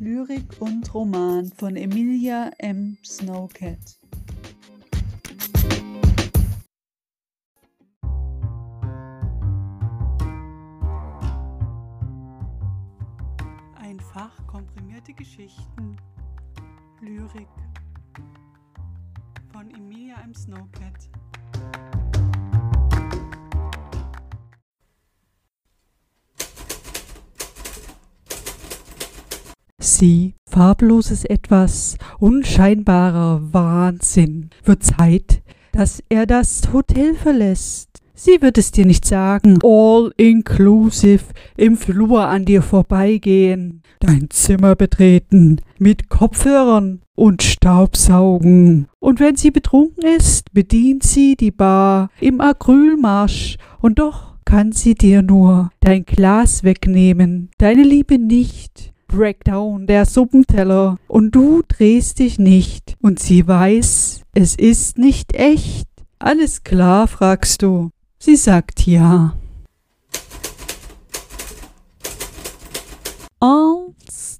Lyrik und Roman von Emilia M. Snowcat. Einfach komprimierte Geschichten. Lyrik von Emilia M. Snowcat. Sie, farbloses Etwas, unscheinbarer Wahnsinn. Wird Zeit, dass er das Hotel verlässt. Sie wird es dir nicht sagen. All inclusive im Flur an dir vorbeigehen. Dein Zimmer betreten. Mit Kopfhörern und Staubsaugen. Und wenn sie betrunken ist, bedient sie die Bar im Acrylmarsch. Und doch kann sie dir nur dein Glas wegnehmen. Deine Liebe nicht. Breakdown, der Suppenteller. Und du drehst dich nicht. Und sie weiß, es ist nicht echt. Alles klar, fragst du. Sie sagt ja.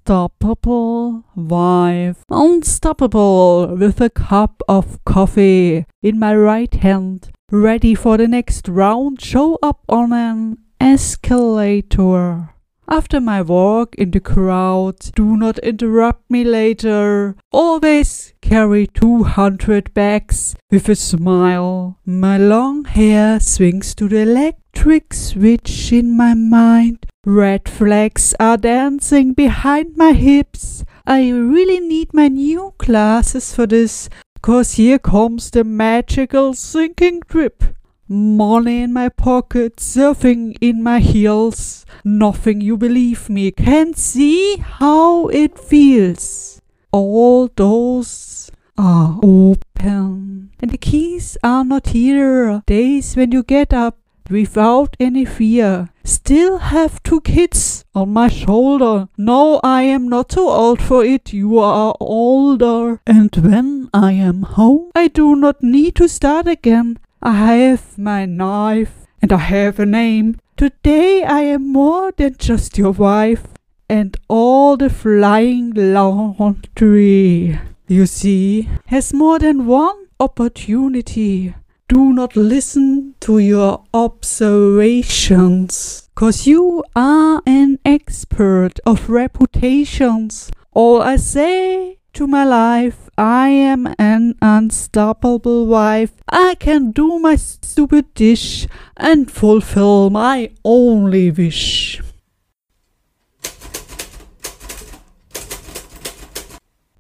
Unstoppable wife, unstoppable with a cup of coffee in my right hand, ready for the next round, show up on an escalator. After my walk in the crowd, do not interrupt me later. Always carry 200 bags with a smile. My long hair swings to the electric switch in my mind. Red flags are dancing behind my hips. I really need my new glasses for this, cause here comes the magical sinking drip. Money in my pocket, surfing in my heels. Nothing you believe me can see how it feels. All doors are open, and the keys are not here. Days when you get up without any fear. Still have two kids on my shoulder. No, I am not too old for it. You are older. And when I am home, I do not need to start again. I have my knife and I have a name. Today I am more than just your wife and all the flying laundry. You see, has more than one opportunity. Do not listen to your observations, cause you are an expert of reputations. All I say to my life, I am an unstoppable wife. I can do my stupid dish and fulfill my only wish.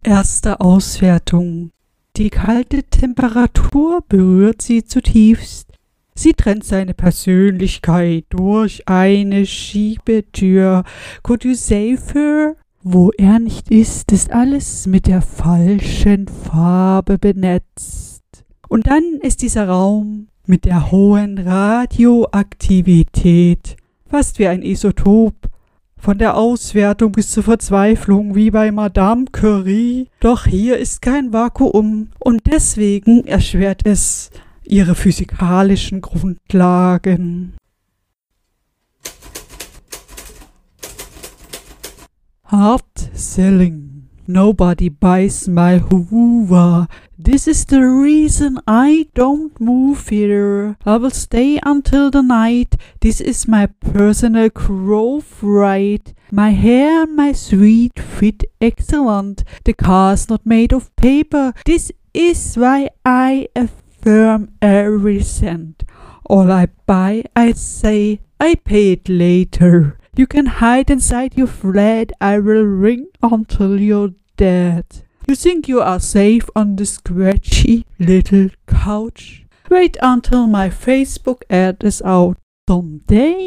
Erste Auswertung. Die kalte Temperatur berührt sie zutiefst. Sie trennt seine Persönlichkeit durch eine Schiebetür. Could you save her? Wo er nicht ist, ist alles mit der falschen Farbe benetzt. Und dann ist dieser Raum mit der hohen Radioaktivität fast wie ein Isotop. Von der Auswertung bis zur Verzweiflung wie bei Madame Curie. Doch hier ist kein Vakuum und deswegen erschwert es ihre physikalischen Grundlagen. Hard selling. Nobody buys my Hoover. This is the reason I don't move here. I will stay until the night. This is my personal growth right. My hair and my suite fit excellent. The car's not made of paper. This is why I affirm every cent. All I buy, I say, I pay it later. You can hide inside your flat. I will ring until you're dead. You think you are safe on the scratchy little couch? Wait until my Facebook ad is out. Someday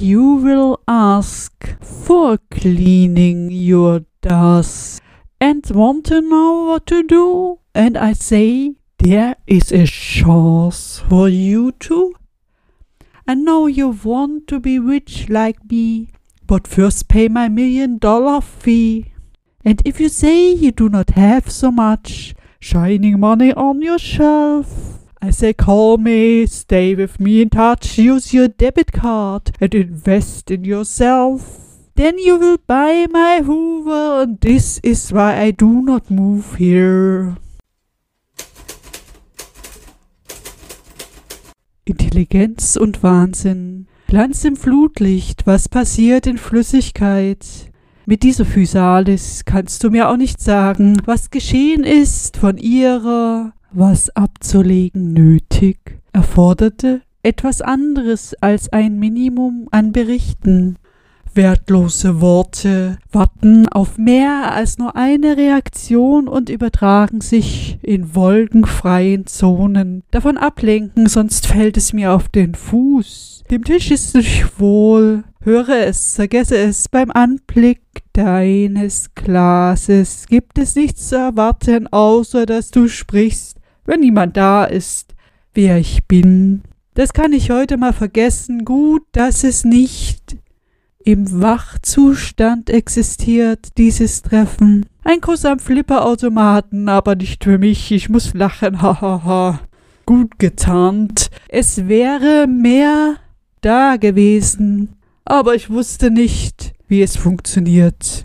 you will ask for cleaning your dust and want to know what to do. And I say, there is a chance for you too. I know you want to be rich like me, but first pay my million dollar fee. And if you say you do not have so much shining money on your shelf, I say call me, stay with me in touch, use your debit card and invest in yourself. then you will buy my Hoover, and this is why I do not move here. Intelligenz und Wahnsinn. Glanz im Flutlicht, was passiert in Flüssigkeit? Mit dieser Physalis kannst du mir auch nicht sagen, was geschehen ist von ihrer, was abzulegen nötig, erforderte etwas anderes als ein Minimum an Berichten. Wertlose Worte warten auf mehr als nur eine Reaktion und übertragen sich in wolkenfreien Zonen. Davon ablenken, sonst fällt es mir auf den Fuß. Dem Tisch ist nicht wohl. Höre es, vergesse es. Beim Anblick deines Glases gibt es nichts zu erwarten, außer dass du sprichst, wenn niemand da ist, wer ich bin. Das kann ich heute mal vergessen. Gut, dass es nicht im Wachzustand existiert, dieses Treffen. Ein Kuss am Flipperautomaten, aber nicht für mich. Ich muss lachen, hahaha. Gut getarnt. Es wäre mehr da gewesen, aber ich wusste nicht, wie es funktioniert.